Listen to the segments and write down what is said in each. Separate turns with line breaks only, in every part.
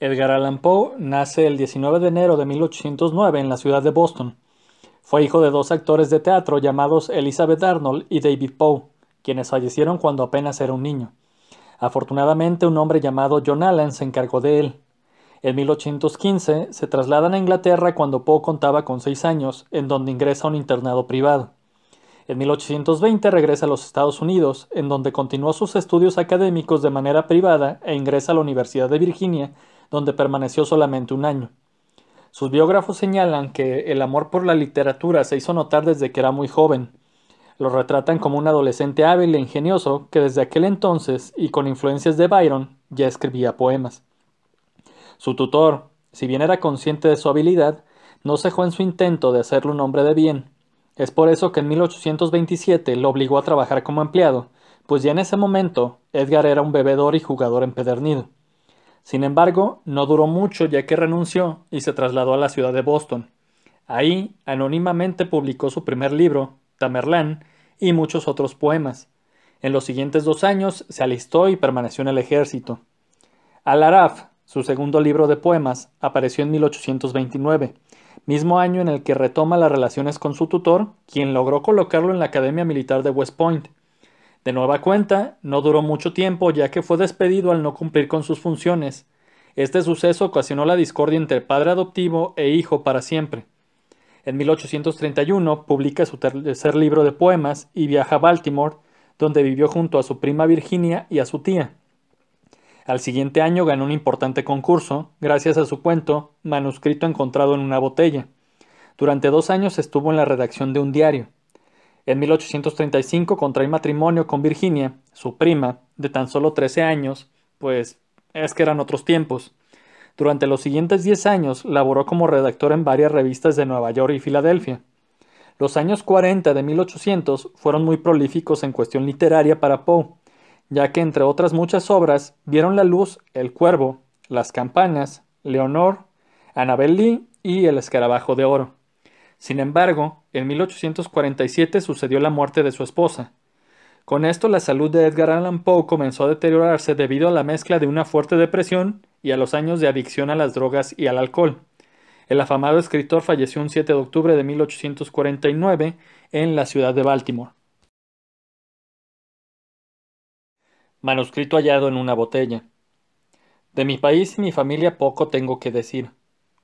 Edgar Allan Poe nace el 19 de enero de 1809 en la ciudad de Boston. Fue hijo de dos actores de teatro llamados Elizabeth Arnold y David Poe, quienes fallecieron cuando apenas era un niño. Afortunadamente, un hombre llamado John Allan se encargó de él. En 1815 se trasladan a Inglaterra cuando Poe contaba con seis años, en donde ingresa a un internado privado. En 1820 regresa a los Estados Unidos, en donde continuó sus estudios académicos de manera privada e ingresa a la Universidad de Virginia, donde permaneció solamente un año. Sus biógrafos señalan que el amor por la literatura se hizo notar desde que era muy joven. Lo retratan como un adolescente hábil e ingenioso que desde aquel entonces, y con influencias de Byron, ya escribía poemas. Su tutor, si bien era consciente de su habilidad, no cejó en su intento de hacerle un hombre de bien, es por eso que en 1827 lo obligó a trabajar como empleado, pues ya en ese momento Edgar era un bebedor y jugador empedernido. Sin embargo, no duró mucho ya que renunció y se trasladó a la ciudad de Boston. Ahí, anónimamente publicó su primer libro, Tamerlán, y muchos otros poemas. En los siguientes dos años se alistó y permaneció en el ejército. Al-Araf, su segundo libro de poemas, apareció en 1829, mismo año en el que retoma las relaciones con su tutor, quien logró colocarlo en la Academia Militar de West Point. De nueva cuenta, no duró mucho tiempo ya que fue despedido al no cumplir con sus funciones. Este suceso ocasionó la discordia entre padre adoptivo e hijo para siempre. En 1831 publica su tercer libro de poemas y viaja a Baltimore, donde vivió junto a su prima Virginia y a su tía. Al siguiente año ganó un importante concurso, gracias a su cuento, manuscrito encontrado en una botella. Durante dos años estuvo en la redacción de un diario. En 1835 contrae matrimonio con Virginia, su prima, de tan solo 13 años, pues es que eran otros tiempos. Durante los siguientes 10 años laboró como redactor en varias revistas de Nueva York y Filadelfia. Los años 40 de 1800 fueron muy prolíficos en cuestión literaria para Poe ya que entre otras muchas obras vieron la luz El Cuervo, Las Campanas, Leonor, Annabel Lee y El Escarabajo de Oro. Sin embargo, en 1847 sucedió la muerte de su esposa. Con esto la salud de Edgar Allan Poe comenzó a deteriorarse debido a la mezcla de una fuerte depresión y a los años de adicción a las drogas y al alcohol. El afamado escritor falleció un 7 de octubre de 1849 en la ciudad de Baltimore. Manuscrito hallado en una botella. De mi país y mi familia poco tengo que decir.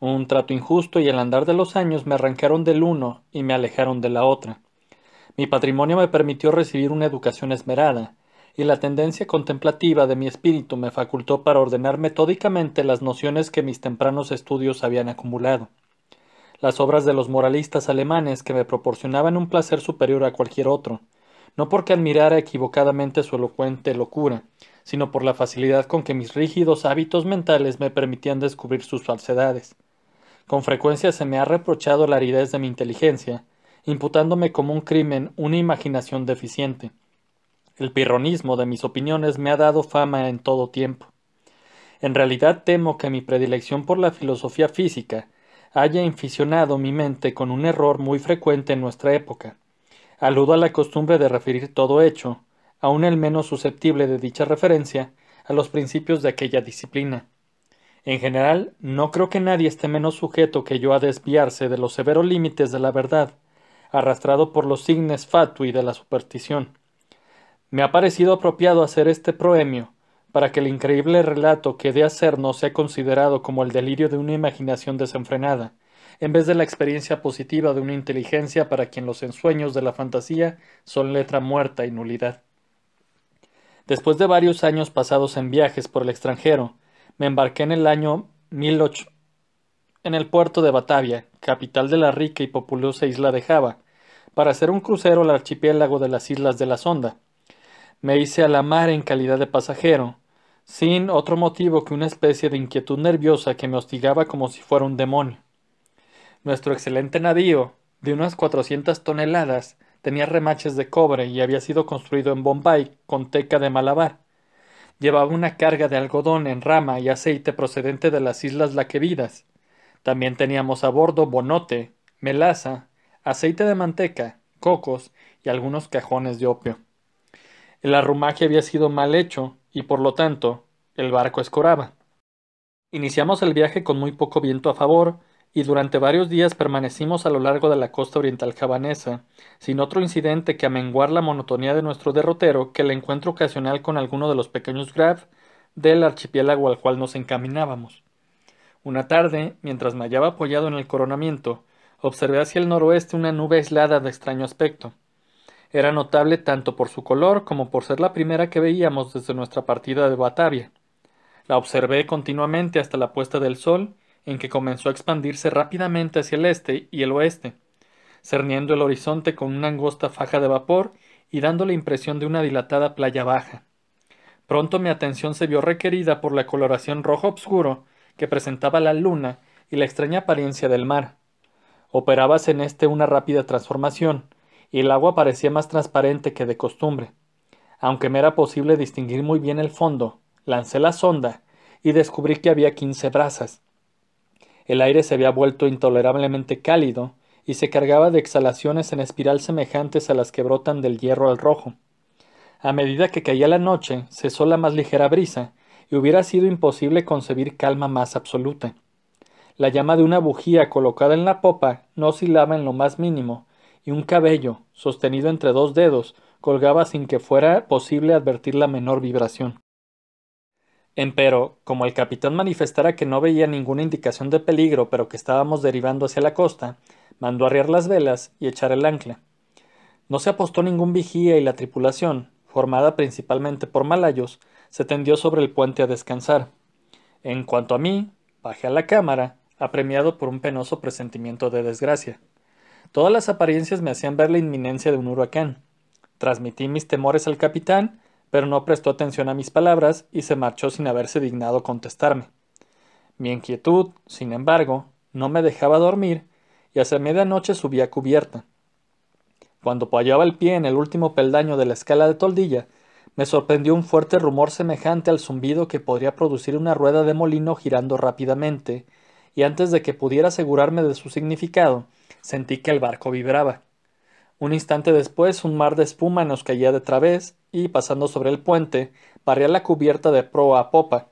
Un trato injusto y el andar de los años me arrancaron del uno y me alejaron de la otra. Mi patrimonio me permitió recibir una educación esmerada, y la tendencia contemplativa de mi espíritu me facultó para ordenar metódicamente las nociones que mis tempranos estudios habían acumulado. Las obras de los moralistas alemanes que me proporcionaban un placer superior a cualquier otro, no porque admirara equivocadamente su elocuente locura, sino por la facilidad con que mis rígidos hábitos mentales me permitían descubrir sus falsedades. Con frecuencia se me ha reprochado la aridez de mi inteligencia, imputándome como un crimen una imaginación deficiente. El pirronismo de mis opiniones me ha dado fama en todo tiempo. En realidad temo que mi predilección por la filosofía física haya inficionado mi mente con un error muy frecuente en nuestra época, Aludo a la costumbre de referir todo hecho, aun el menos susceptible de dicha referencia, a los principios de aquella disciplina. En general, no creo que nadie esté menos sujeto que yo a desviarse de los severos límites de la verdad, arrastrado por los signes fatui de la superstición. Me ha parecido apropiado hacer este proemio, para que el increíble relato que de hacer no sea considerado como el delirio de una imaginación desenfrenada, en vez de la experiencia positiva de una inteligencia para quien los ensueños de la fantasía son letra muerta y nulidad. Después de varios años pasados en viajes por el extranjero, me embarqué en el año 1008 en el puerto de Batavia, capital de la rica y populosa isla de Java, para hacer un crucero al archipiélago de las Islas de la Sonda. Me hice a la mar en calidad de pasajero, sin otro motivo que una especie de inquietud nerviosa que me hostigaba como si fuera un demonio. Nuestro excelente navío, de unas cuatrocientas toneladas, tenía remaches de cobre y había sido construido en Bombay con teca de Malabar. Llevaba una carga de algodón en rama y aceite procedente de las islas Laquevidas. También teníamos a bordo bonote, melaza, aceite de manteca, cocos y algunos cajones de opio. El arrumaje había sido mal hecho y por lo tanto el barco escoraba. Iniciamos el viaje con muy poco viento a favor, y durante varios días permanecimos a lo largo de la costa oriental javanesa, sin otro incidente que amenguar la monotonía de nuestro derrotero que el encuentro ocasional con alguno de los pequeños grab del archipiélago al cual nos encaminábamos. Una tarde, mientras me hallaba apoyado en el coronamiento, observé hacia el noroeste una nube aislada de extraño aspecto. Era notable tanto por su color como por ser la primera que veíamos desde nuestra partida de Batavia. La observé continuamente hasta la puesta del sol, en que comenzó a expandirse rápidamente hacia el este y el oeste, cerniendo el horizonte con una angosta faja de vapor y dando la impresión de una dilatada playa baja. Pronto mi atención se vio requerida por la coloración rojo obscuro que presentaba la luna y la extraña apariencia del mar. Operábase en este una rápida transformación, y el agua parecía más transparente que de costumbre. Aunque me era posible distinguir muy bien el fondo, lancé la sonda y descubrí que había quince brazas. El aire se había vuelto intolerablemente cálido y se cargaba de exhalaciones en espiral semejantes a las que brotan del hierro al rojo. A medida que caía la noche, cesó la más ligera brisa, y hubiera sido imposible concebir calma más absoluta. La llama de una bujía colocada en la popa no oscilaba en lo más mínimo, y un cabello, sostenido entre dos dedos, colgaba sin que fuera posible advertir la menor vibración. Empero, como el capitán manifestara que no veía ninguna indicación de peligro, pero que estábamos derivando hacia la costa, mandó arriar las velas y echar el ancla. No se apostó ningún vigía y la tripulación, formada principalmente por malayos, se tendió sobre el puente a descansar. En cuanto a mí, bajé a la cámara, apremiado por un penoso presentimiento de desgracia. Todas las apariencias me hacían ver la inminencia de un huracán. Transmití mis temores al capitán, pero no prestó atención a mis palabras y se marchó sin haberse dignado contestarme. Mi inquietud, sin embargo, no me dejaba dormir y hacia medianoche subí a cubierta. Cuando apoyaba el pie en el último peldaño de la escala de toldilla, me sorprendió un fuerte rumor semejante al zumbido que podría producir una rueda de molino girando rápidamente, y antes de que pudiera asegurarme de su significado, Sentí que el barco vibraba. Un instante después un mar de espuma nos caía de través y, pasando sobre el puente, barría la cubierta de proa a popa.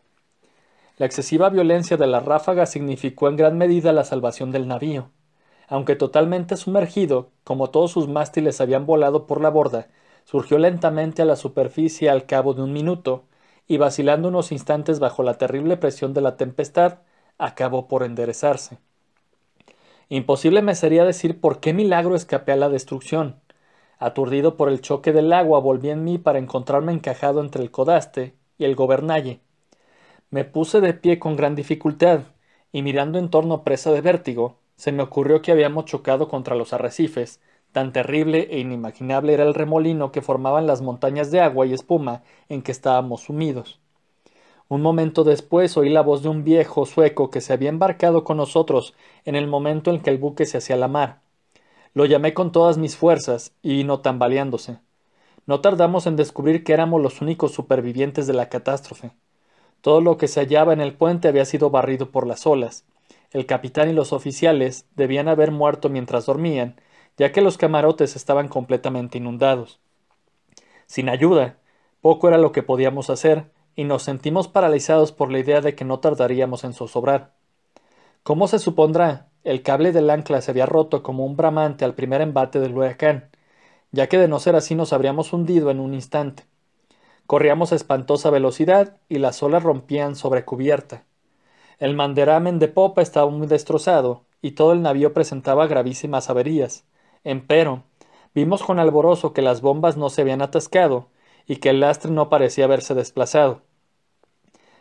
La excesiva violencia de la ráfaga significó en gran medida la salvación del navío. Aunque totalmente sumergido, como todos sus mástiles habían volado por la borda, surgió lentamente a la superficie al cabo de un minuto, y vacilando unos instantes bajo la terrible presión de la tempestad, acabó por enderezarse. Imposible me sería decir por qué milagro escapé a la destrucción. Aturdido por el choque del agua, volví en mí para encontrarme encajado entre el codaste y el gobernalle. Me puse de pie con gran dificultad, y mirando en torno presa de vértigo, se me ocurrió que habíamos chocado contra los arrecifes, tan terrible e inimaginable era el remolino que formaban las montañas de agua y espuma en que estábamos sumidos. Un momento después oí la voz de un viejo sueco que se había embarcado con nosotros en el momento en que el buque se hacía la mar. Lo llamé con todas mis fuerzas y vino tambaleándose. No tardamos en descubrir que éramos los únicos supervivientes de la catástrofe. Todo lo que se hallaba en el puente había sido barrido por las olas. El capitán y los oficiales debían haber muerto mientras dormían, ya que los camarotes estaban completamente inundados. Sin ayuda, poco era lo que podíamos hacer, y nos sentimos paralizados por la idea de que no tardaríamos en zozobrar. ¿Cómo se supondrá? El cable del ancla se había roto como un bramante al primer embate del huracán, ya que de no ser así nos habríamos hundido en un instante. Corríamos a espantosa velocidad y las olas rompían sobre cubierta. El manderamen de popa estaba muy destrozado y todo el navío presentaba gravísimas averías. Empero, vimos con alborozo que las bombas no se habían atascado y que el lastre no parecía haberse desplazado.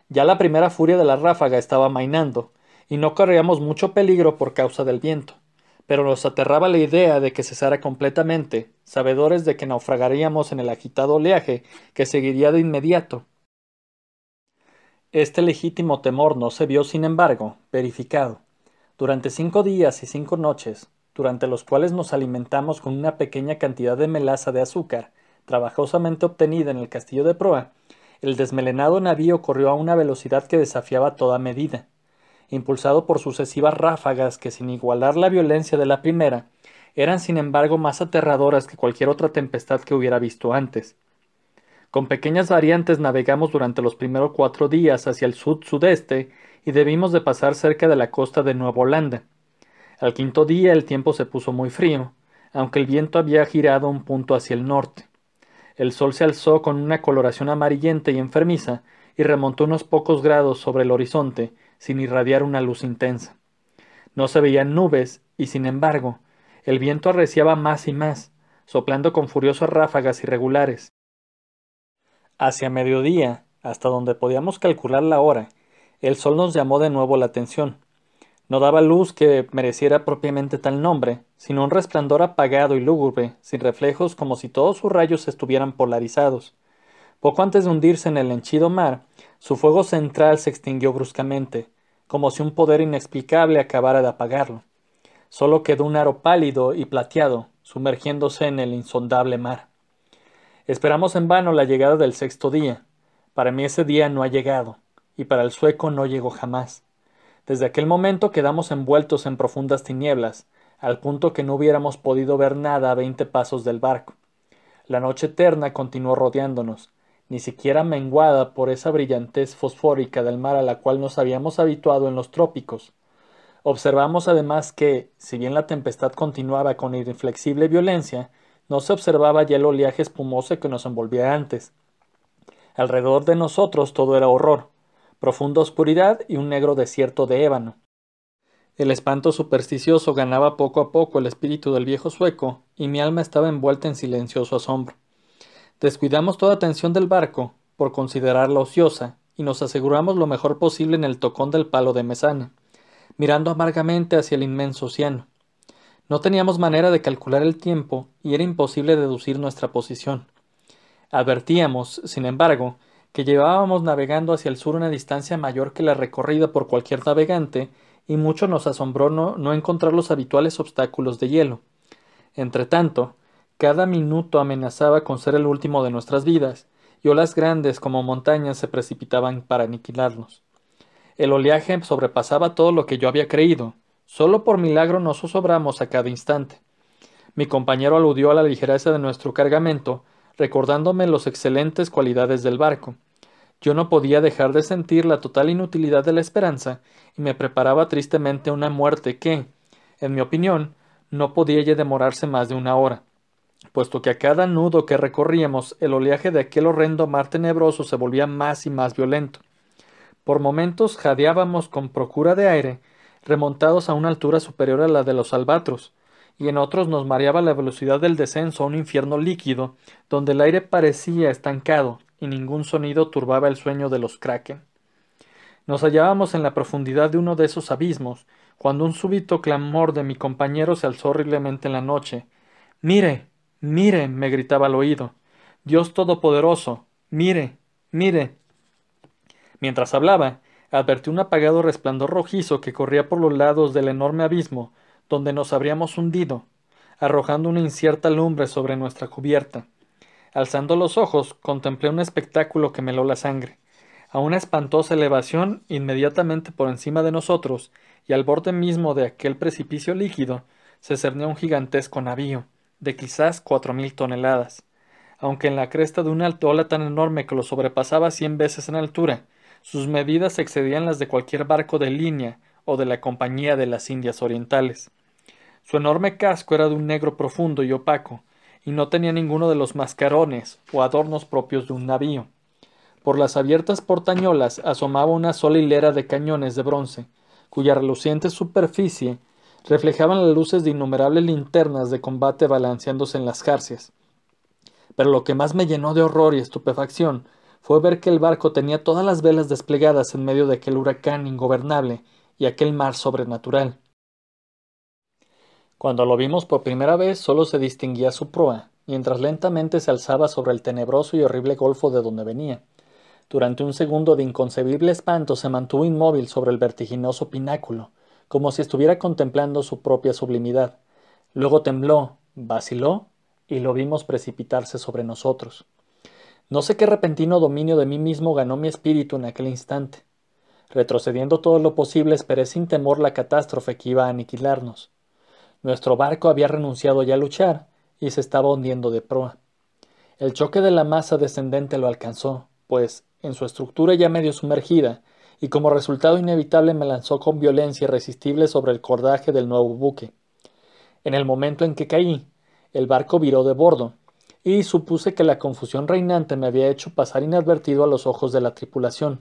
Ya la primera furia de la ráfaga estaba mainando, y no corríamos mucho peligro por causa del viento, pero nos aterraba la idea de que cesara completamente, sabedores de que naufragaríamos en el agitado oleaje que seguiría de inmediato. Este legítimo temor no se vio, sin embargo, verificado. Durante cinco días y cinco noches, durante los cuales nos alimentamos con una pequeña cantidad de melaza de azúcar, trabajosamente obtenida en el castillo de proa, el desmelenado navío corrió a una velocidad que desafiaba toda medida, impulsado por sucesivas ráfagas que, sin igualar la violencia de la primera, eran sin embargo más aterradoras que cualquier otra tempestad que hubiera visto antes. Con pequeñas variantes navegamos durante los primeros cuatro días hacia el sud-sudeste y debimos de pasar cerca de la costa de Nueva Holanda. Al quinto día el tiempo se puso muy frío, aunque el viento había girado un punto hacia el norte. El sol se alzó con una coloración amarillenta y enfermiza y remontó unos pocos grados sobre el horizonte sin irradiar una luz intensa. No se veían nubes y, sin embargo, el viento arreciaba más y más, soplando con furiosas ráfagas irregulares. Hacia mediodía, hasta donde podíamos calcular la hora, el sol nos llamó de nuevo la atención. No daba luz que mereciera propiamente tal nombre, sino un resplandor apagado y lúgubre, sin reflejos como si todos sus rayos estuvieran polarizados. Poco antes de hundirse en el henchido mar, su fuego central se extinguió bruscamente, como si un poder inexplicable acabara de apagarlo. Solo quedó un aro pálido y plateado, sumergiéndose en el insondable mar. Esperamos en vano la llegada del sexto día. Para mí ese día no ha llegado, y para el sueco no llegó jamás. Desde aquel momento quedamos envueltos en profundas tinieblas, al punto que no hubiéramos podido ver nada a veinte pasos del barco. La noche eterna continuó rodeándonos, ni siquiera menguada por esa brillantez fosfórica del mar a la cual nos habíamos habituado en los trópicos. Observamos además que, si bien la tempestad continuaba con inflexible violencia, no se observaba ya el oleaje espumoso que nos envolvía antes. Alrededor de nosotros todo era horror, profunda oscuridad y un negro desierto de ébano. El espanto supersticioso ganaba poco a poco el espíritu del viejo sueco, y mi alma estaba envuelta en silencioso asombro. Descuidamos toda atención del barco, por considerarla ociosa, y nos aseguramos lo mejor posible en el tocón del palo de mesana, mirando amargamente hacia el inmenso océano. No teníamos manera de calcular el tiempo y era imposible deducir nuestra posición. Advertíamos, sin embargo, que llevábamos navegando hacia el sur una distancia mayor que la recorrida por cualquier navegante, y mucho nos asombró no, no encontrar los habituales obstáculos de hielo. Entretanto, cada minuto amenazaba con ser el último de nuestras vidas, y olas grandes como montañas se precipitaban para aniquilarnos. El oleaje sobrepasaba todo lo que yo había creído. Solo por milagro nos zozobramos a cada instante. Mi compañero aludió a la ligereza de nuestro cargamento, recordándome las excelentes cualidades del barco. Yo no podía dejar de sentir la total inutilidad de la esperanza, y me preparaba tristemente una muerte que, en mi opinión, no podía ya demorarse más de una hora puesto que a cada nudo que recorríamos el oleaje de aquel horrendo mar tenebroso se volvía más y más violento. Por momentos jadeábamos con procura de aire, remontados a una altura superior a la de los albatros, y en otros nos mareaba la velocidad del descenso a un infierno líquido, donde el aire parecía estancado y ningún sonido turbaba el sueño de los kraken. Nos hallábamos en la profundidad de uno de esos abismos, cuando un súbito clamor de mi compañero se alzó horriblemente en la noche. Mire. Mire, me gritaba al oído. Dios Todopoderoso. Mire, mire. Mientras hablaba, advertí un apagado resplandor rojizo que corría por los lados del enorme abismo, donde nos habríamos hundido, arrojando una incierta lumbre sobre nuestra cubierta. Alzando los ojos, contemplé un espectáculo que me heló la sangre. A una espantosa elevación, inmediatamente por encima de nosotros, y al borde mismo de aquel precipicio líquido, se cernía un gigantesco navío de quizás cuatro mil toneladas, aunque en la cresta de una ola tan enorme que lo sobrepasaba cien veces en altura, sus medidas excedían las de cualquier barco de línea o de la Compañía de las Indias Orientales. Su enorme casco era de un negro profundo y opaco, y no tenía ninguno de los mascarones o adornos propios de un navío. Por las abiertas portañolas asomaba una sola hilera de cañones de bronce, cuya reluciente superficie reflejaban las luces de innumerables linternas de combate balanceándose en las jarcias. Pero lo que más me llenó de horror y estupefacción fue ver que el barco tenía todas las velas desplegadas en medio de aquel huracán ingobernable y aquel mar sobrenatural. Cuando lo vimos por primera vez solo se distinguía su proa, mientras lentamente se alzaba sobre el tenebroso y horrible golfo de donde venía. Durante un segundo de inconcebible espanto se mantuvo inmóvil sobre el vertiginoso pináculo, como si estuviera contemplando su propia sublimidad. Luego tembló, vaciló, y lo vimos precipitarse sobre nosotros. No sé qué repentino dominio de mí mismo ganó mi espíritu en aquel instante. Retrocediendo todo lo posible, esperé sin temor la catástrofe que iba a aniquilarnos. Nuestro barco había renunciado ya a luchar y se estaba hundiendo de proa. El choque de la masa descendente lo alcanzó, pues, en su estructura ya medio sumergida, y como resultado inevitable me lanzó con violencia irresistible sobre el cordaje del nuevo buque. En el momento en que caí, el barco viró de bordo, y supuse que la confusión reinante me había hecho pasar inadvertido a los ojos de la tripulación.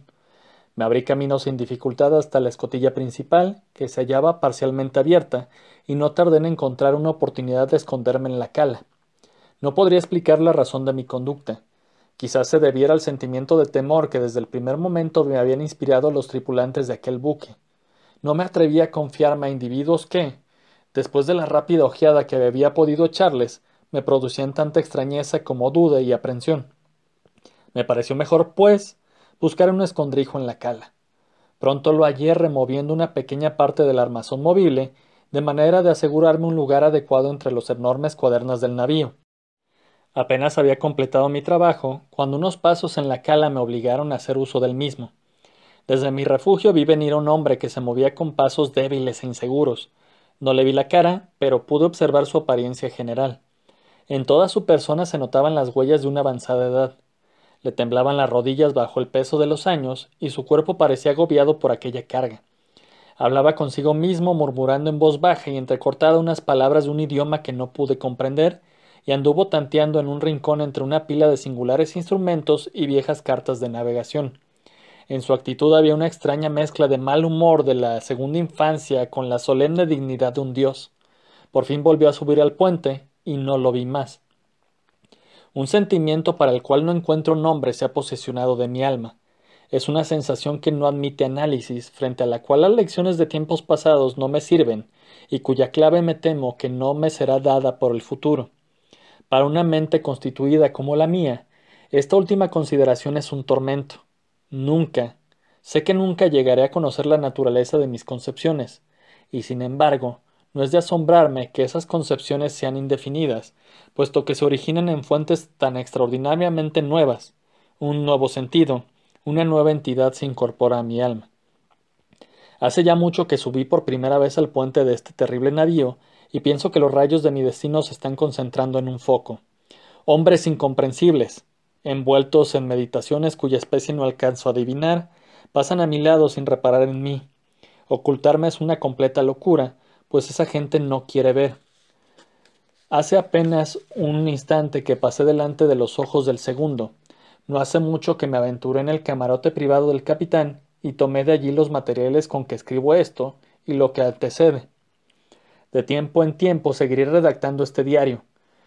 Me abrí camino sin dificultad hasta la escotilla principal, que se hallaba parcialmente abierta, y no tardé en encontrar una oportunidad de esconderme en la cala. No podría explicar la razón de mi conducta. Quizás se debiera al sentimiento de temor que desde el primer momento me habían inspirado los tripulantes de aquel buque. No me atrevía a confiarme a individuos que, después de la rápida ojeada que había podido echarles, me producían tanta extrañeza como duda y aprensión. Me pareció mejor, pues, buscar un escondrijo en la cala. Pronto lo hallé removiendo una pequeña parte del armazón movible, de manera de asegurarme un lugar adecuado entre los enormes cuadernas del navío. Apenas había completado mi trabajo, cuando unos pasos en la cala me obligaron a hacer uso del mismo. Desde mi refugio vi venir a un hombre que se movía con pasos débiles e inseguros. No le vi la cara, pero pude observar su apariencia general. En toda su persona se notaban las huellas de una avanzada edad. Le temblaban las rodillas bajo el peso de los años y su cuerpo parecía agobiado por aquella carga. Hablaba consigo mismo murmurando en voz baja y entrecortada unas palabras de un idioma que no pude comprender y anduvo tanteando en un rincón entre una pila de singulares instrumentos y viejas cartas de navegación. En su actitud había una extraña mezcla de mal humor de la segunda infancia con la solemne dignidad de un dios. Por fin volvió a subir al puente y no lo vi más. Un sentimiento para el cual no encuentro nombre se ha posesionado de mi alma. Es una sensación que no admite análisis, frente a la cual las lecciones de tiempos pasados no me sirven, y cuya clave me temo que no me será dada por el futuro. Para una mente constituida como la mía, esta última consideración es un tormento. Nunca, sé que nunca llegaré a conocer la naturaleza de mis concepciones, y sin embargo, no es de asombrarme que esas concepciones sean indefinidas, puesto que se originan en fuentes tan extraordinariamente nuevas. Un nuevo sentido, una nueva entidad se incorpora a mi alma. Hace ya mucho que subí por primera vez al puente de este terrible navío y pienso que los rayos de mi destino se están concentrando en un foco. Hombres incomprensibles, envueltos en meditaciones cuya especie no alcanzo a adivinar, pasan a mi lado sin reparar en mí. Ocultarme es una completa locura, pues esa gente no quiere ver. Hace apenas un instante que pasé delante de los ojos del segundo. No hace mucho que me aventuré en el camarote privado del capitán y tomé de allí los materiales con que escribo esto y lo que antecede. De tiempo en tiempo seguiré redactando este diario.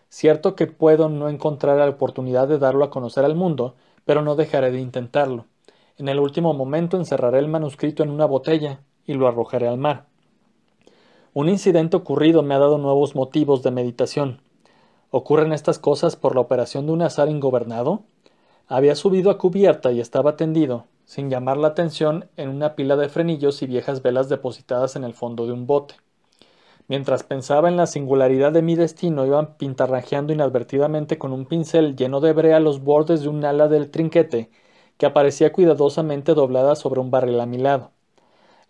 Cierto que puedo no encontrar la oportunidad de darlo a conocer al mundo, pero no dejaré de intentarlo. En el último momento encerraré el manuscrito en una botella y lo arrojaré al mar. Un incidente ocurrido me ha dado nuevos motivos de meditación. ¿Ocurren estas cosas por la operación de un azar ingobernado? Había subido a cubierta y estaba tendido, sin llamar la atención, en una pila de frenillos y viejas velas depositadas en el fondo de un bote. Mientras pensaba en la singularidad de mi destino, iba pintarrajeando inadvertidamente con un pincel lleno de brea los bordes de un ala del trinquete, que aparecía cuidadosamente doblada sobre un barril a mi lado.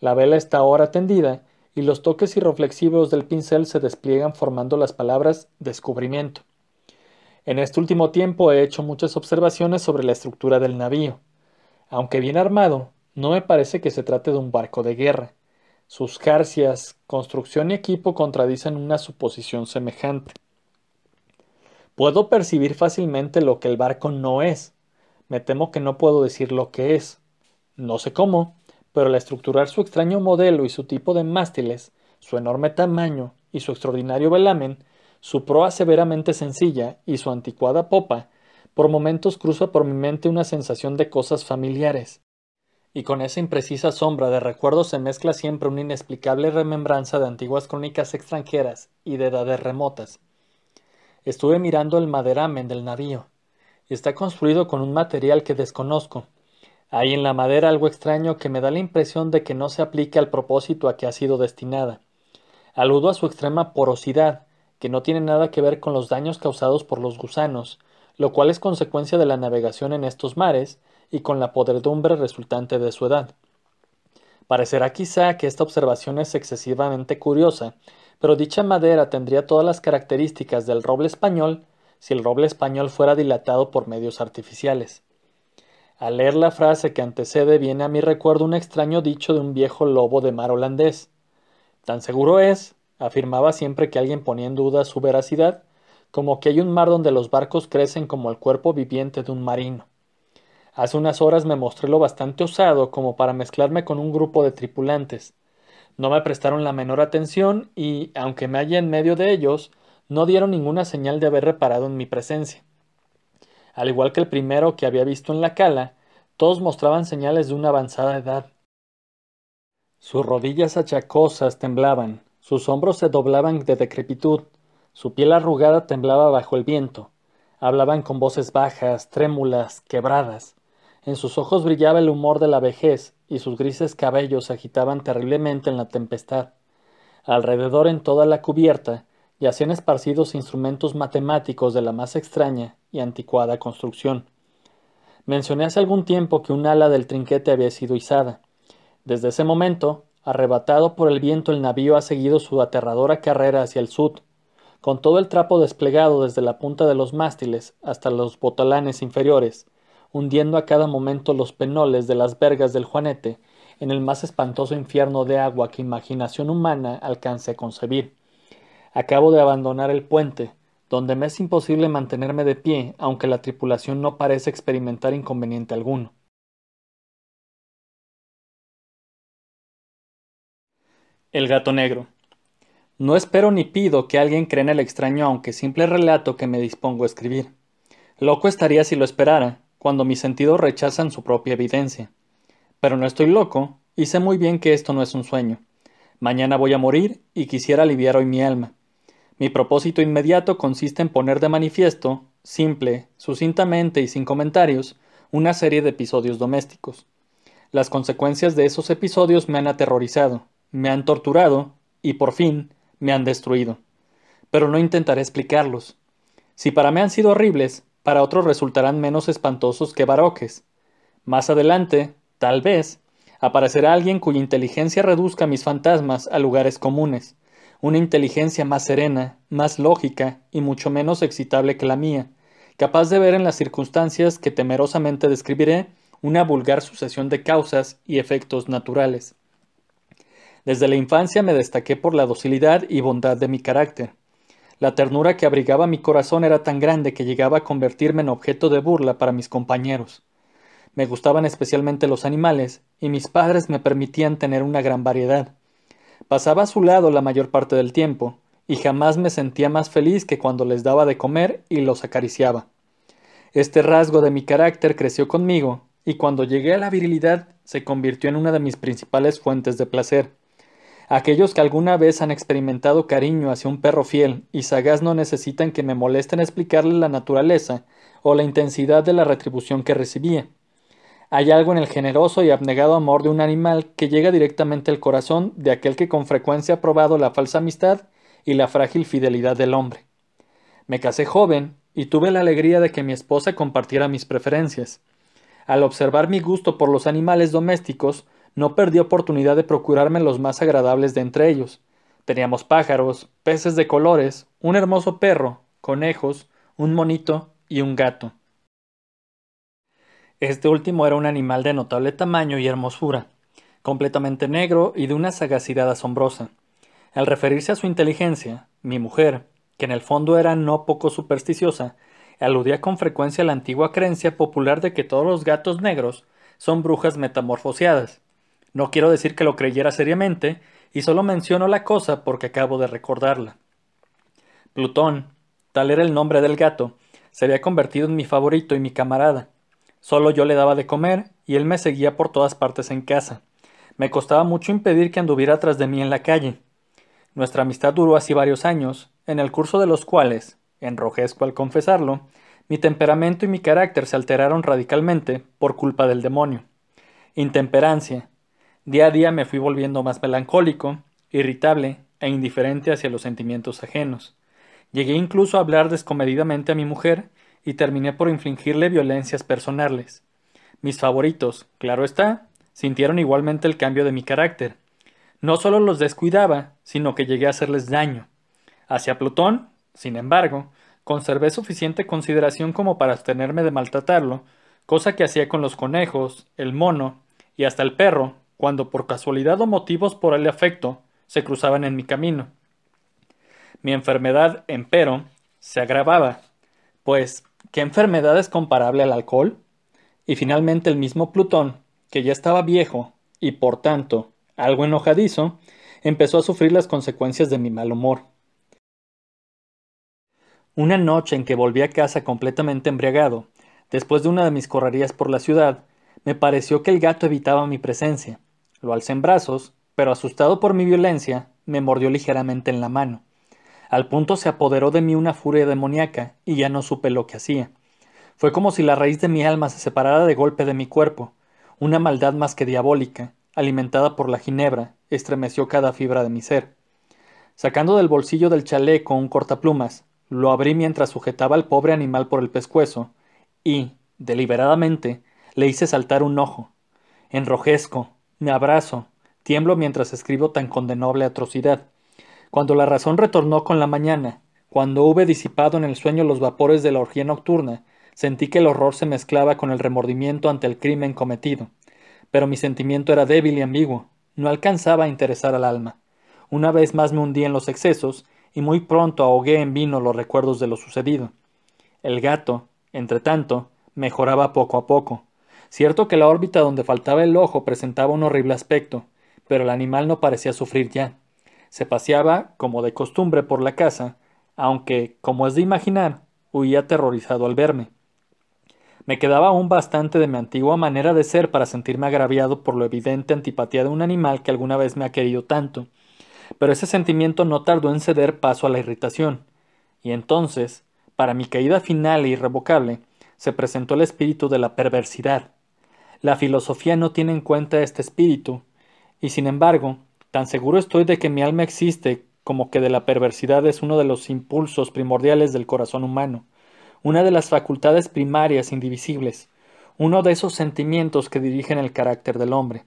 La vela está ahora tendida, y los toques irreflexivos del pincel se despliegan formando las palabras descubrimiento. En este último tiempo he hecho muchas observaciones sobre la estructura del navío. Aunque bien armado, no me parece que se trate de un barco de guerra. Sus jarcias, construcción y equipo contradicen una suposición semejante. Puedo percibir fácilmente lo que el barco no es. Me temo que no puedo decir lo que es. No sé cómo, pero al estructurar su extraño modelo y su tipo de mástiles, su enorme tamaño y su extraordinario velamen, su proa severamente sencilla y su anticuada popa, por momentos cruza por mi mente una sensación de cosas familiares y con esa imprecisa sombra de recuerdos se mezcla siempre una inexplicable remembranza de antiguas crónicas extranjeras y de edades remotas. Estuve mirando el maderamen del navío. Está construido con un material que desconozco. Hay en la madera algo extraño que me da la impresión de que no se aplica al propósito a que ha sido destinada. Aludo a su extrema porosidad, que no tiene nada que ver con los daños causados por los gusanos, lo cual es consecuencia de la navegación en estos mares, y con la podredumbre resultante de su edad. Parecerá quizá que esta observación es excesivamente curiosa, pero dicha madera tendría todas las características del roble español si el roble español fuera dilatado por medios artificiales. Al leer la frase que antecede viene a mi recuerdo un extraño dicho de un viejo lobo de mar holandés. Tan seguro es, afirmaba siempre que alguien ponía en duda su veracidad, como que hay un mar donde los barcos crecen como el cuerpo viviente de un marino. Hace unas horas me mostré lo bastante osado como para mezclarme con un grupo de tripulantes. No me prestaron la menor atención y, aunque me hallé en medio de ellos, no dieron ninguna señal de haber reparado en mi presencia. Al igual que el primero que había visto en la cala, todos mostraban señales de una avanzada edad. Sus rodillas achacosas temblaban, sus hombros se doblaban de decrepitud, su piel arrugada temblaba bajo el viento. Hablaban con voces bajas, trémulas, quebradas. En sus ojos brillaba el humor de la vejez, y sus grises cabellos se agitaban terriblemente en la tempestad. Alrededor en toda la cubierta yacían esparcidos instrumentos matemáticos de la más extraña y anticuada construcción. Mencioné hace algún tiempo que un ala del trinquete había sido izada. Desde ese momento, arrebatado por el viento, el navío ha seguido su aterradora carrera hacia el sud, con todo el trapo desplegado desde la punta de los mástiles hasta los botalanes inferiores, hundiendo a cada momento los penoles de las vergas del Juanete en el más espantoso infierno de agua que imaginación humana alcance a concebir. Acabo de abandonar el puente, donde me es imposible mantenerme de pie, aunque la tripulación no parece experimentar inconveniente alguno. El gato negro. No espero ni pido que alguien crea en el extraño aunque simple relato que me dispongo a escribir. Loco estaría si lo esperara, cuando mis sentidos rechazan su propia evidencia. Pero no estoy loco, y sé muy bien que esto no es un sueño. Mañana voy a morir y quisiera aliviar hoy mi alma. Mi propósito inmediato consiste en poner de manifiesto, simple, sucintamente y sin comentarios, una serie de episodios domésticos. Las consecuencias de esos episodios me han aterrorizado, me han torturado y, por fin, me han destruido. Pero no intentaré explicarlos. Si para mí han sido horribles, para otros resultarán menos espantosos que baroques. Más adelante, tal vez, aparecerá alguien cuya inteligencia reduzca mis fantasmas a lugares comunes, una inteligencia más serena, más lógica y mucho menos excitable que la mía, capaz de ver en las circunstancias que temerosamente describiré una vulgar sucesión de causas y efectos naturales. Desde la infancia me destaqué por la docilidad y bondad de mi carácter. La ternura que abrigaba mi corazón era tan grande que llegaba a convertirme en objeto de burla para mis compañeros. Me gustaban especialmente los animales, y mis padres me permitían tener una gran variedad. Pasaba a su lado la mayor parte del tiempo, y jamás me sentía más feliz que cuando les daba de comer y los acariciaba. Este rasgo de mi carácter creció conmigo, y cuando llegué a la virilidad se convirtió en una de mis principales fuentes de placer. Aquellos que alguna vez han experimentado cariño hacia un perro fiel y sagaz no necesitan que me molesten explicarle la naturaleza o la intensidad de la retribución que recibía. Hay algo en el generoso y abnegado amor de un animal que llega directamente al corazón de aquel que con frecuencia ha probado la falsa amistad y la frágil fidelidad del hombre. Me casé joven y tuve la alegría de que mi esposa compartiera mis preferencias. Al observar mi gusto por los animales domésticos, no perdí oportunidad de procurarme los más agradables de entre ellos. Teníamos pájaros, peces de colores, un hermoso perro, conejos, un monito y un gato. Este último era un animal de notable tamaño y hermosura, completamente negro y de una sagacidad asombrosa. Al referirse a su inteligencia, mi mujer, que en el fondo era no poco supersticiosa, aludía con frecuencia a la antigua creencia popular de que todos los gatos negros son brujas metamorfoseadas. No quiero decir que lo creyera seriamente, y solo menciono la cosa porque acabo de recordarla. Plutón, tal era el nombre del gato, se había convertido en mi favorito y mi camarada. Solo yo le daba de comer y él me seguía por todas partes en casa. Me costaba mucho impedir que anduviera tras de mí en la calle. Nuestra amistad duró así varios años, en el curso de los cuales, enrojezco al confesarlo, mi temperamento y mi carácter se alteraron radicalmente por culpa del demonio. Intemperancia, Día a día me fui volviendo más melancólico, irritable e indiferente hacia los sentimientos ajenos. Llegué incluso a hablar descomedidamente a mi mujer y terminé por infligirle violencias personales. Mis favoritos, claro está, sintieron igualmente el cambio de mi carácter. No solo los descuidaba, sino que llegué a hacerles daño. Hacia Plutón, sin embargo, conservé suficiente consideración como para abstenerme de maltratarlo, cosa que hacía con los conejos, el mono y hasta el perro, cuando por casualidad o motivos por el afecto se cruzaban en mi camino. Mi enfermedad, empero, se agravaba, pues, ¿qué enfermedad es comparable al alcohol? Y finalmente el mismo Plutón, que ya estaba viejo y por tanto algo enojadizo, empezó a sufrir las consecuencias de mi mal humor. Una noche en que volví a casa completamente embriagado, después de una de mis correrías por la ciudad, me pareció que el gato evitaba mi presencia. Lo alcé en brazos, pero asustado por mi violencia, me mordió ligeramente en la mano. Al punto se apoderó de mí una furia demoníaca, y ya no supe lo que hacía. Fue como si la raíz de mi alma se separara de golpe de mi cuerpo. Una maldad más que diabólica, alimentada por la ginebra, estremeció cada fibra de mi ser. Sacando del bolsillo del chaleco un cortaplumas, lo abrí mientras sujetaba al pobre animal por el pescuezo, y, deliberadamente, le hice saltar un ojo. Enrojezco, me abrazo, tiemblo mientras escribo tan condenable atrocidad. Cuando la razón retornó con la mañana, cuando hube disipado en el sueño los vapores de la orgía nocturna, sentí que el horror se mezclaba con el remordimiento ante el crimen cometido. Pero mi sentimiento era débil y ambiguo, no alcanzaba a interesar al alma. Una vez más me hundí en los excesos, y muy pronto ahogué en vino los recuerdos de lo sucedido. El gato, entre tanto, mejoraba poco a poco. Cierto que la órbita donde faltaba el ojo presentaba un horrible aspecto, pero el animal no parecía sufrir ya. Se paseaba, como de costumbre, por la casa, aunque, como es de imaginar, huía aterrorizado al verme. Me quedaba aún bastante de mi antigua manera de ser para sentirme agraviado por lo evidente antipatía de un animal que alguna vez me ha querido tanto, pero ese sentimiento no tardó en ceder paso a la irritación, y entonces, para mi caída final e irrevocable, se presentó el espíritu de la perversidad. La filosofía no tiene en cuenta este espíritu, y sin embargo, tan seguro estoy de que mi alma existe como que de la perversidad es uno de los impulsos primordiales del corazón humano, una de las facultades primarias indivisibles, uno de esos sentimientos que dirigen el carácter del hombre.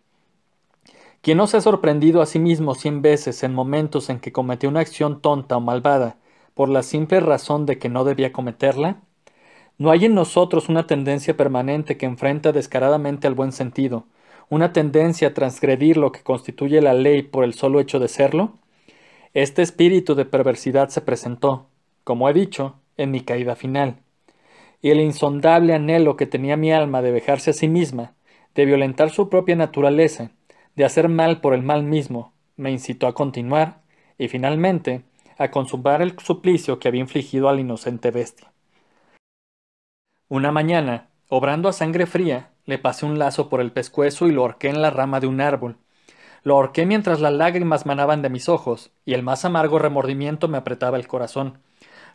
¿Quién no se ha sorprendido a sí mismo cien veces en momentos en que cometió una acción tonta o malvada por la simple razón de que no debía cometerla? ¿No hay en nosotros una tendencia permanente que enfrenta descaradamente al buen sentido, una tendencia a transgredir lo que constituye la ley por el solo hecho de serlo? Este espíritu de perversidad se presentó, como he dicho, en mi caída final. Y el insondable anhelo que tenía mi alma de vejarse a sí misma, de violentar su propia naturaleza, de hacer mal por el mal mismo, me incitó a continuar y finalmente a consumar el suplicio que había infligido a la inocente bestia. Una mañana, obrando a sangre fría, le pasé un lazo por el pescuezo y lo ahorqué en la rama de un árbol. Lo ahorqué mientras las lágrimas manaban de mis ojos y el más amargo remordimiento me apretaba el corazón.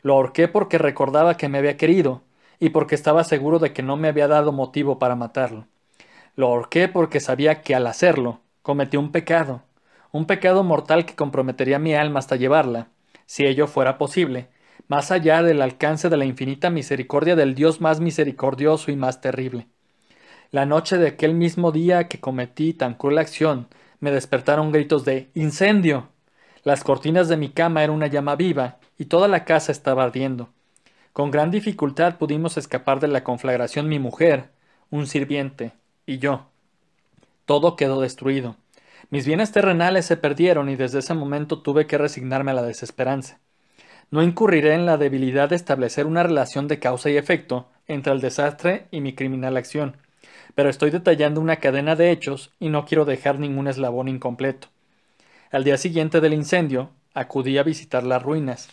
Lo ahorqué porque recordaba que me había querido y porque estaba seguro de que no me había dado motivo para matarlo. Lo ahorqué porque sabía que al hacerlo cometí un pecado, un pecado mortal que comprometería mi alma hasta llevarla, si ello fuera posible, más allá del alcance de la infinita misericordia del Dios más misericordioso y más terrible. La noche de aquel mismo día que cometí tan cruel acción, me despertaron gritos de incendio. Las cortinas de mi cama eran una llama viva y toda la casa estaba ardiendo. Con gran dificultad pudimos escapar de la conflagración mi mujer, un sirviente y yo. Todo quedó destruido. Mis bienes terrenales se perdieron y desde ese momento tuve que resignarme a la desesperanza. No incurriré en la debilidad de establecer una relación de causa y efecto entre el desastre y mi criminal acción, pero estoy detallando una cadena de hechos y no quiero dejar ningún eslabón incompleto. Al día siguiente del incendio, acudí a visitar las ruinas.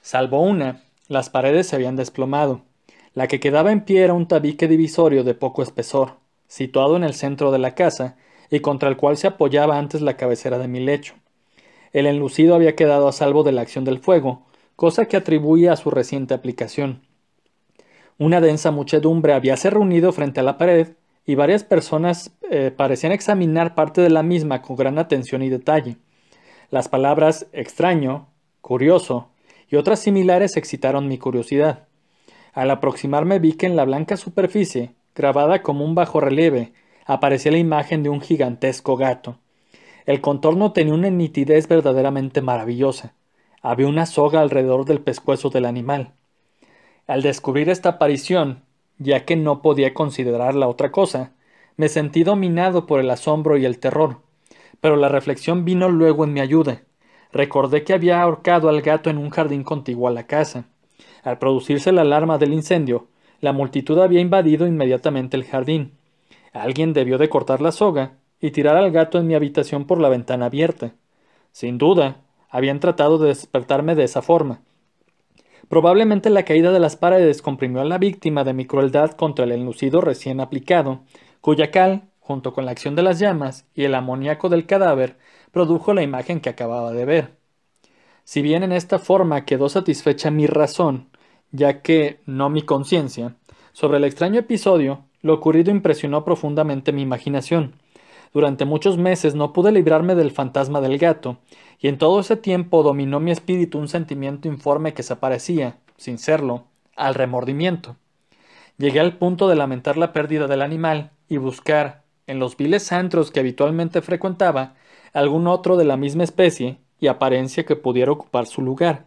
Salvo una, las paredes se habían desplomado. La que quedaba en pie era un tabique divisorio de poco espesor situado en el centro de la casa y contra el cual se apoyaba antes la cabecera de mi lecho. El enlucido había quedado a salvo de la acción del fuego, cosa que atribuía a su reciente aplicación. Una densa muchedumbre habíase reunido frente a la pared y varias personas eh, parecían examinar parte de la misma con gran atención y detalle. Las palabras extraño, curioso y otras similares excitaron mi curiosidad. Al aproximarme vi que en la blanca superficie grabada como un bajo relieve, aparecía la imagen de un gigantesco gato. El contorno tenía una nitidez verdaderamente maravillosa. Había una soga alrededor del pescuezo del animal. Al descubrir esta aparición, ya que no podía considerarla otra cosa, me sentí dominado por el asombro y el terror. Pero la reflexión vino luego en mi ayuda. Recordé que había ahorcado al gato en un jardín contiguo a la casa. Al producirse la alarma del incendio, la multitud había invadido inmediatamente el jardín. Alguien debió de cortar la soga y tirar al gato en mi habitación por la ventana abierta. Sin duda, habían tratado de despertarme de esa forma. Probablemente la caída de las paredes comprimió a la víctima de mi crueldad contra el enlucido recién aplicado, cuya cal, junto con la acción de las llamas y el amoníaco del cadáver, produjo la imagen que acababa de ver. Si bien en esta forma quedó satisfecha mi razón, ya que no mi conciencia, sobre el extraño episodio, lo ocurrido impresionó profundamente mi imaginación. Durante muchos meses no pude librarme del fantasma del gato, y en todo ese tiempo dominó mi espíritu un sentimiento informe que se parecía, sin serlo, al remordimiento. Llegué al punto de lamentar la pérdida del animal y buscar, en los viles antros que habitualmente frecuentaba, algún otro de la misma especie y apariencia que pudiera ocupar su lugar.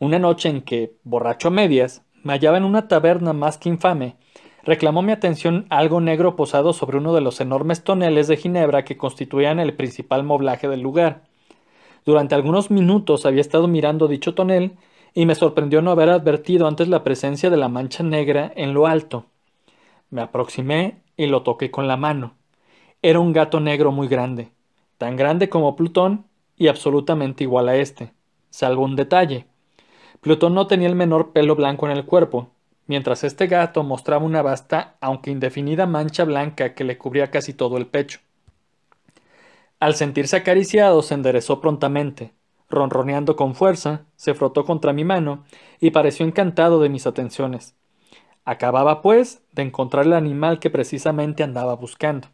Una noche en que, borracho a medias, me hallaba en una taberna más que infame, reclamó mi atención algo negro posado sobre uno de los enormes toneles de ginebra que constituían el principal moblaje del lugar. Durante algunos minutos había estado mirando dicho tonel y me sorprendió no haber advertido antes la presencia de la mancha negra en lo alto. Me aproximé y lo toqué con la mano. Era un gato negro muy grande, tan grande como Plutón y absolutamente igual a este, salvo un detalle. Plutón no tenía el menor pelo blanco en el cuerpo, mientras este gato mostraba una vasta, aunque indefinida mancha blanca que le cubría casi todo el pecho. Al sentirse acariciado se enderezó prontamente, ronroneando con fuerza, se frotó contra mi mano y pareció encantado de mis atenciones. Acababa, pues, de encontrar el animal que precisamente andaba buscando.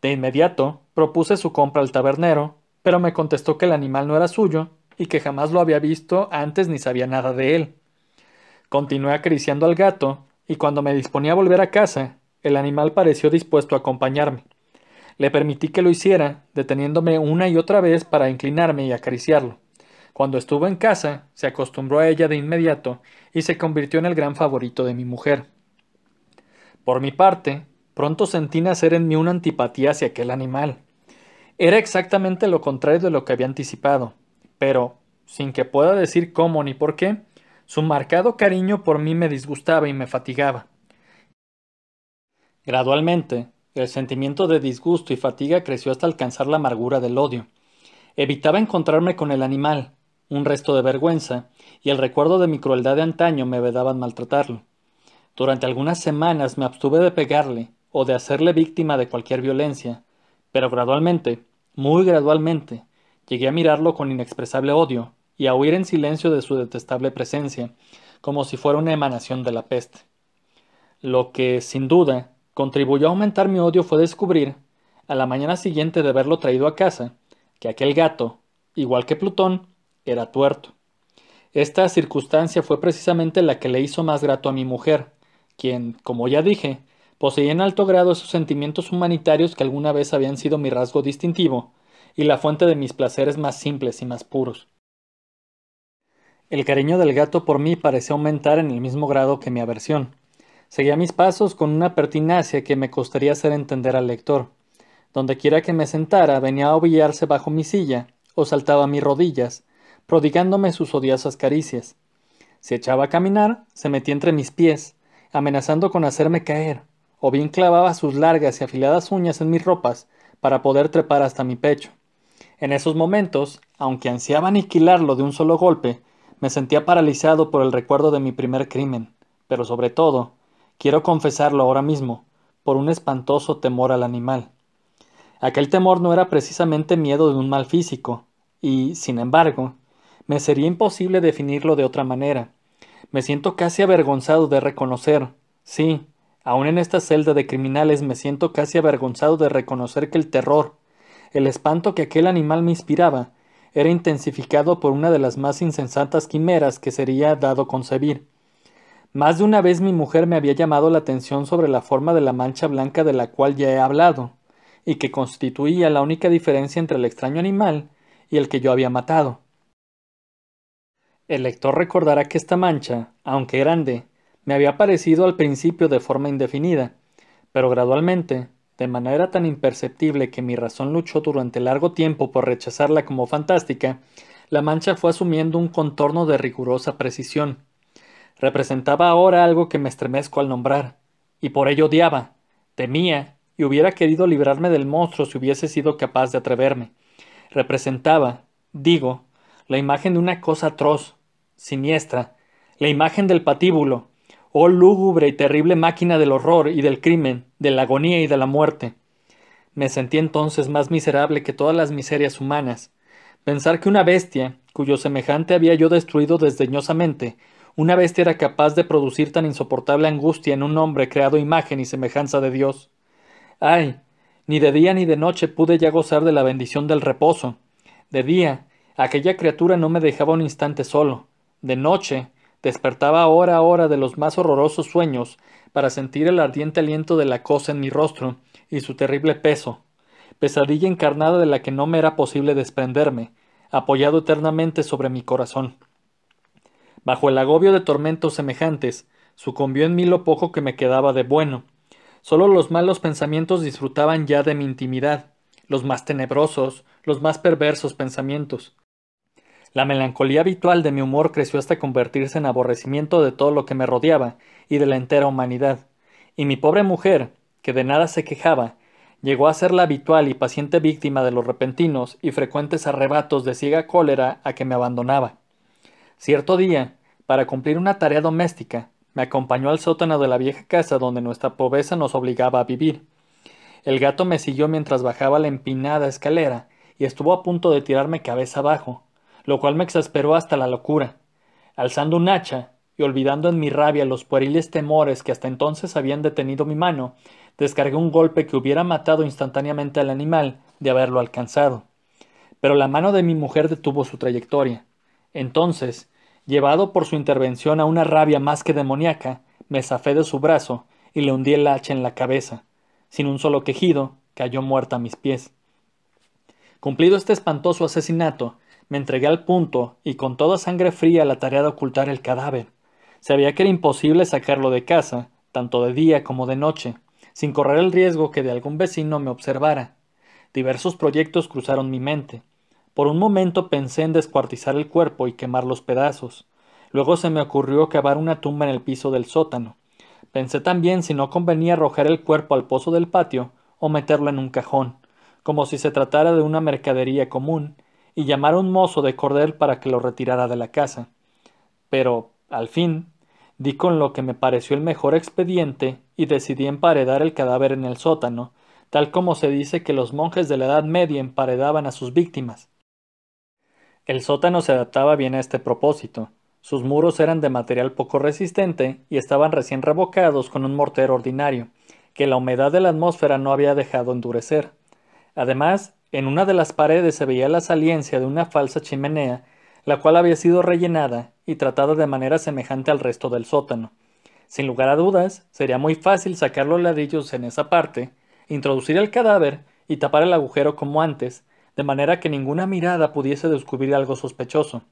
De inmediato propuse su compra al tabernero, pero me contestó que el animal no era suyo y que jamás lo había visto antes ni sabía nada de él. Continué acariciando al gato, y cuando me disponía a volver a casa, el animal pareció dispuesto a acompañarme. Le permití que lo hiciera, deteniéndome una y otra vez para inclinarme y acariciarlo. Cuando estuvo en casa, se acostumbró a ella de inmediato y se convirtió en el gran favorito de mi mujer. Por mi parte, pronto sentí nacer en mí una antipatía hacia aquel animal. Era exactamente lo contrario de lo que había anticipado, pero, sin que pueda decir cómo ni por qué, su marcado cariño por mí me disgustaba y me fatigaba. Gradualmente, el sentimiento de disgusto y fatiga creció hasta alcanzar la amargura del odio. Evitaba encontrarme con el animal, un resto de vergüenza, y el recuerdo de mi crueldad de antaño me vedaban maltratarlo. Durante algunas semanas me abstuve de pegarle o de hacerle víctima de cualquier violencia, pero gradualmente, muy gradualmente, llegué a mirarlo con inexpresable odio, y a huir en silencio de su detestable presencia, como si fuera una emanación de la peste. Lo que, sin duda, contribuyó a aumentar mi odio fue descubrir, a la mañana siguiente de haberlo traído a casa, que aquel gato, igual que Plutón, era tuerto. Esta circunstancia fue precisamente la que le hizo más grato a mi mujer, quien, como ya dije, poseía en alto grado esos sentimientos humanitarios que alguna vez habían sido mi rasgo distintivo y la fuente de mis placeres más simples y más puros. El cariño del gato por mí parecía aumentar en el mismo grado que mi aversión. Seguía mis pasos con una pertinacia que me costaría hacer entender al lector. Donde quiera que me sentara, venía a ovillarse bajo mi silla, o saltaba a mis rodillas, prodigándome sus odiosas caricias. Si echaba a caminar, se metía entre mis pies, amenazando con hacerme caer, o bien clavaba sus largas y afiladas uñas en mis ropas para poder trepar hasta mi pecho. En esos momentos, aunque ansiaba aniquilarlo de un solo golpe, me sentía paralizado por el recuerdo de mi primer crimen, pero sobre todo, quiero confesarlo ahora mismo, por un espantoso temor al animal. Aquel temor no era precisamente miedo de un mal físico, y, sin embargo, me sería imposible definirlo de otra manera. Me siento casi avergonzado de reconocer, sí, aun en esta celda de criminales me siento casi avergonzado de reconocer que el terror, el espanto que aquel animal me inspiraba, era intensificado por una de las más insensatas quimeras que sería dado concebir. Más de una vez mi mujer me había llamado la atención sobre la forma de la mancha blanca de la cual ya he hablado, y que constituía la única diferencia entre el extraño animal y el que yo había matado. El lector recordará que esta mancha, aunque grande, me había parecido al principio de forma indefinida, pero gradualmente, de manera tan imperceptible que mi razón luchó durante largo tiempo por rechazarla como fantástica, la mancha fue asumiendo un contorno de rigurosa precisión. Representaba ahora algo que me estremezco al nombrar, y por ello odiaba, temía, y hubiera querido librarme del monstruo si hubiese sido capaz de atreverme. Representaba, digo, la imagen de una cosa atroz, siniestra, la imagen del patíbulo, oh lúgubre y terrible máquina del horror y del crimen, de la agonía y de la muerte. Me sentí entonces más miserable que todas las miserias humanas. Pensar que una bestia, cuyo semejante había yo destruido desdeñosamente, una bestia era capaz de producir tan insoportable angustia en un hombre creado imagen y semejanza de Dios. Ay, ni de día ni de noche pude ya gozar de la bendición del reposo. De día, aquella criatura no me dejaba un instante solo. De noche, despertaba hora a hora de los más horrorosos sueños para sentir el ardiente aliento de la cosa en mi rostro y su terrible peso, pesadilla encarnada de la que no me era posible desprenderme, apoyado eternamente sobre mi corazón. Bajo el agobio de tormentos semejantes, sucumbió en mí lo poco que me quedaba de bueno. Solo los malos pensamientos disfrutaban ya de mi intimidad, los más tenebrosos, los más perversos pensamientos. La melancolía habitual de mi humor creció hasta convertirse en aborrecimiento de todo lo que me rodeaba y de la entera humanidad, y mi pobre mujer, que de nada se quejaba, llegó a ser la habitual y paciente víctima de los repentinos y frecuentes arrebatos de ciega cólera a que me abandonaba. Cierto día, para cumplir una tarea doméstica, me acompañó al sótano de la vieja casa donde nuestra pobreza nos obligaba a vivir. El gato me siguió mientras bajaba la empinada escalera y estuvo a punto de tirarme cabeza abajo, lo cual me exasperó hasta la locura. Alzando un hacha, y olvidando en mi rabia los pueriles temores que hasta entonces habían detenido mi mano, descargué un golpe que hubiera matado instantáneamente al animal de haberlo alcanzado. Pero la mano de mi mujer detuvo su trayectoria. Entonces, llevado por su intervención a una rabia más que demoníaca, me zafé de su brazo y le hundí el hacha en la cabeza. Sin un solo quejido, cayó muerta a mis pies. Cumplido este espantoso asesinato, me entregué al punto y con toda sangre fría la tarea de ocultar el cadáver. Sabía que era imposible sacarlo de casa, tanto de día como de noche, sin correr el riesgo que de algún vecino me observara. Diversos proyectos cruzaron mi mente. Por un momento pensé en descuartizar el cuerpo y quemar los pedazos. Luego se me ocurrió cavar una tumba en el piso del sótano. Pensé también si no convenía arrojar el cuerpo al pozo del patio o meterlo en un cajón, como si se tratara de una mercadería común, y llamar a un mozo de cordel para que lo retirara de la casa. Pero, al fin, di con lo que me pareció el mejor expediente y decidí emparedar el cadáver en el sótano, tal como se dice que los monjes de la Edad Media emparedaban a sus víctimas. El sótano se adaptaba bien a este propósito. Sus muros eran de material poco resistente y estaban recién revocados con un mortero ordinario, que la humedad de la atmósfera no había dejado endurecer. Además, en una de las paredes se veía la saliencia de una falsa chimenea, la cual había sido rellenada y tratada de manera semejante al resto del sótano. Sin lugar a dudas, sería muy fácil sacar los ladrillos en esa parte, introducir el cadáver y tapar el agujero como antes, de manera que ninguna mirada pudiese descubrir algo sospechoso.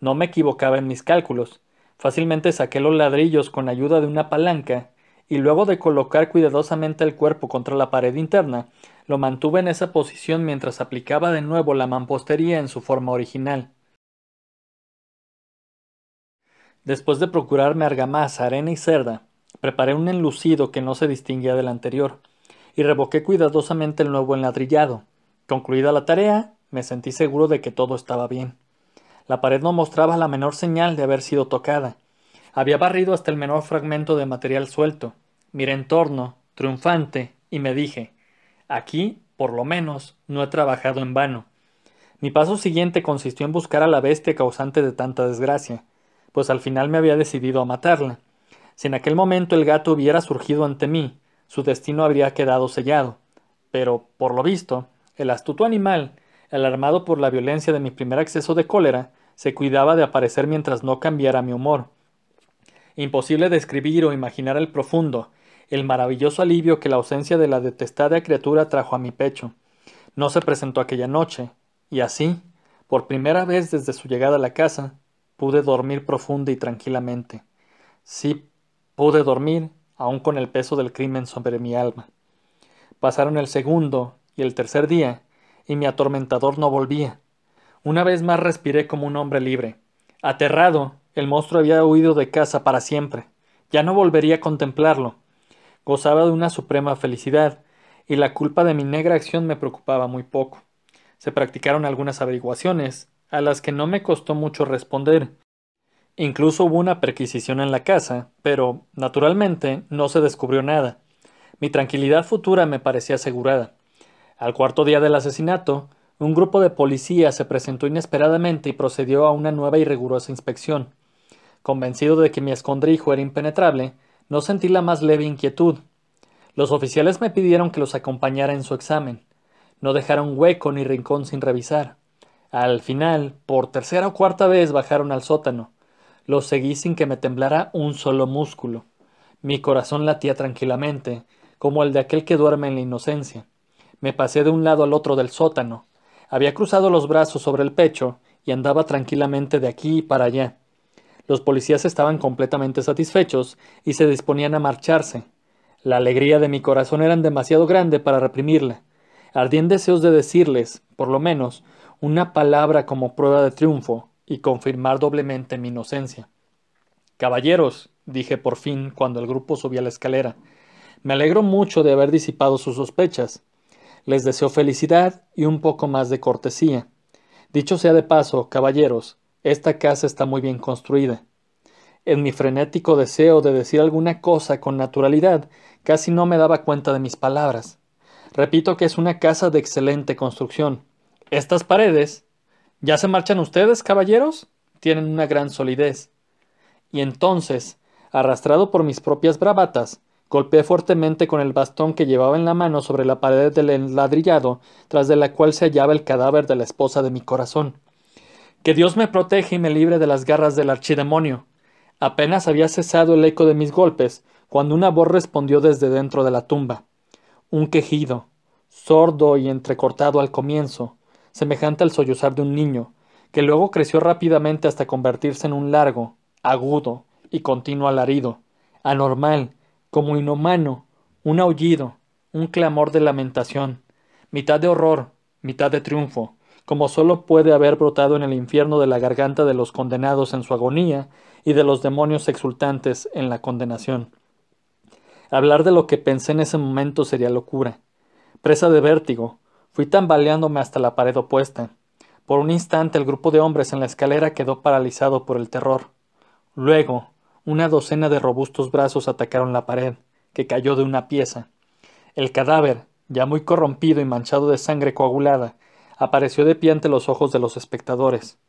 No me equivocaba en mis cálculos. Fácilmente saqué los ladrillos con ayuda de una palanca y luego de colocar cuidadosamente el cuerpo contra la pared interna, lo mantuve en esa posición mientras aplicaba de nuevo la mampostería en su forma original. Después de procurarme argamasa, arena y cerda, preparé un enlucido que no se distinguía del anterior, y revoqué cuidadosamente el nuevo enladrillado. Concluida la tarea, me sentí seguro de que todo estaba bien. La pared no mostraba la menor señal de haber sido tocada, había barrido hasta el menor fragmento de material suelto. Miré en torno, triunfante, y me dije aquí, por lo menos, no he trabajado en vano. Mi paso siguiente consistió en buscar a la bestia causante de tanta desgracia, pues al final me había decidido a matarla. Si en aquel momento el gato hubiera surgido ante mí, su destino habría quedado sellado. Pero, por lo visto, el astuto animal, alarmado por la violencia de mi primer acceso de cólera, se cuidaba de aparecer mientras no cambiara mi humor. Imposible describir o imaginar el profundo, el maravilloso alivio que la ausencia de la detestada criatura trajo a mi pecho. No se presentó aquella noche, y así, por primera vez desde su llegada a la casa, pude dormir profunda y tranquilamente. Sí, pude dormir, aun con el peso del crimen sobre mi alma. Pasaron el segundo y el tercer día, y mi atormentador no volvía. Una vez más respiré como un hombre libre. Aterrado, el monstruo había huido de casa para siempre. Ya no volvería a contemplarlo. Gozaba de una suprema felicidad, y la culpa de mi negra acción me preocupaba muy poco. Se practicaron algunas averiguaciones, a las que no me costó mucho responder. Incluso hubo una perquisición en la casa, pero, naturalmente, no se descubrió nada. Mi tranquilidad futura me parecía asegurada. Al cuarto día del asesinato, un grupo de policías se presentó inesperadamente y procedió a una nueva y rigurosa inspección. Convencido de que mi escondrijo era impenetrable, no sentí la más leve inquietud. Los oficiales me pidieron que los acompañara en su examen. No dejaron hueco ni rincón sin revisar. Al final, por tercera o cuarta vez bajaron al sótano. Los seguí sin que me temblara un solo músculo. Mi corazón latía tranquilamente, como el de aquel que duerme en la inocencia. Me pasé de un lado al otro del sótano. Había cruzado los brazos sobre el pecho y andaba tranquilamente de aquí para allá. Los policías estaban completamente satisfechos y se disponían a marcharse. La alegría de mi corazón era demasiado grande para reprimirla. Ardí en deseos de decirles, por lo menos, una palabra como prueba de triunfo y confirmar doblemente mi inocencia. Caballeros, dije por fin cuando el grupo subía la escalera, me alegro mucho de haber disipado sus sospechas. Les deseo felicidad y un poco más de cortesía. Dicho sea de paso, caballeros, esta casa está muy bien construida. En mi frenético deseo de decir alguna cosa con naturalidad, casi no me daba cuenta de mis palabras. Repito que es una casa de excelente construcción. Estas paredes. ¿Ya se marchan ustedes, caballeros? Tienen una gran solidez. Y entonces, arrastrado por mis propias bravatas, Golpeé fuertemente con el bastón que llevaba en la mano sobre la pared del enladrillado, tras de la cual se hallaba el cadáver de la esposa de mi corazón. Que Dios me proteja y me libre de las garras del archidemonio. Apenas había cesado el eco de mis golpes, cuando una voz respondió desde dentro de la tumba. Un quejido, sordo y entrecortado al comienzo, semejante al sollozar de un niño, que luego creció rápidamente hasta convertirse en un largo, agudo y continuo alarido, anormal, como inhumano, un aullido, un clamor de lamentación, mitad de horror, mitad de triunfo, como sólo puede haber brotado en el infierno de la garganta de los condenados en su agonía y de los demonios exultantes en la condenación. Hablar de lo que pensé en ese momento sería locura. Presa de vértigo, fui tambaleándome hasta la pared opuesta. Por un instante el grupo de hombres en la escalera quedó paralizado por el terror. Luego, una docena de robustos brazos atacaron la pared, que cayó de una pieza. El cadáver, ya muy corrompido y manchado de sangre coagulada, apareció de pie ante los ojos de los espectadores.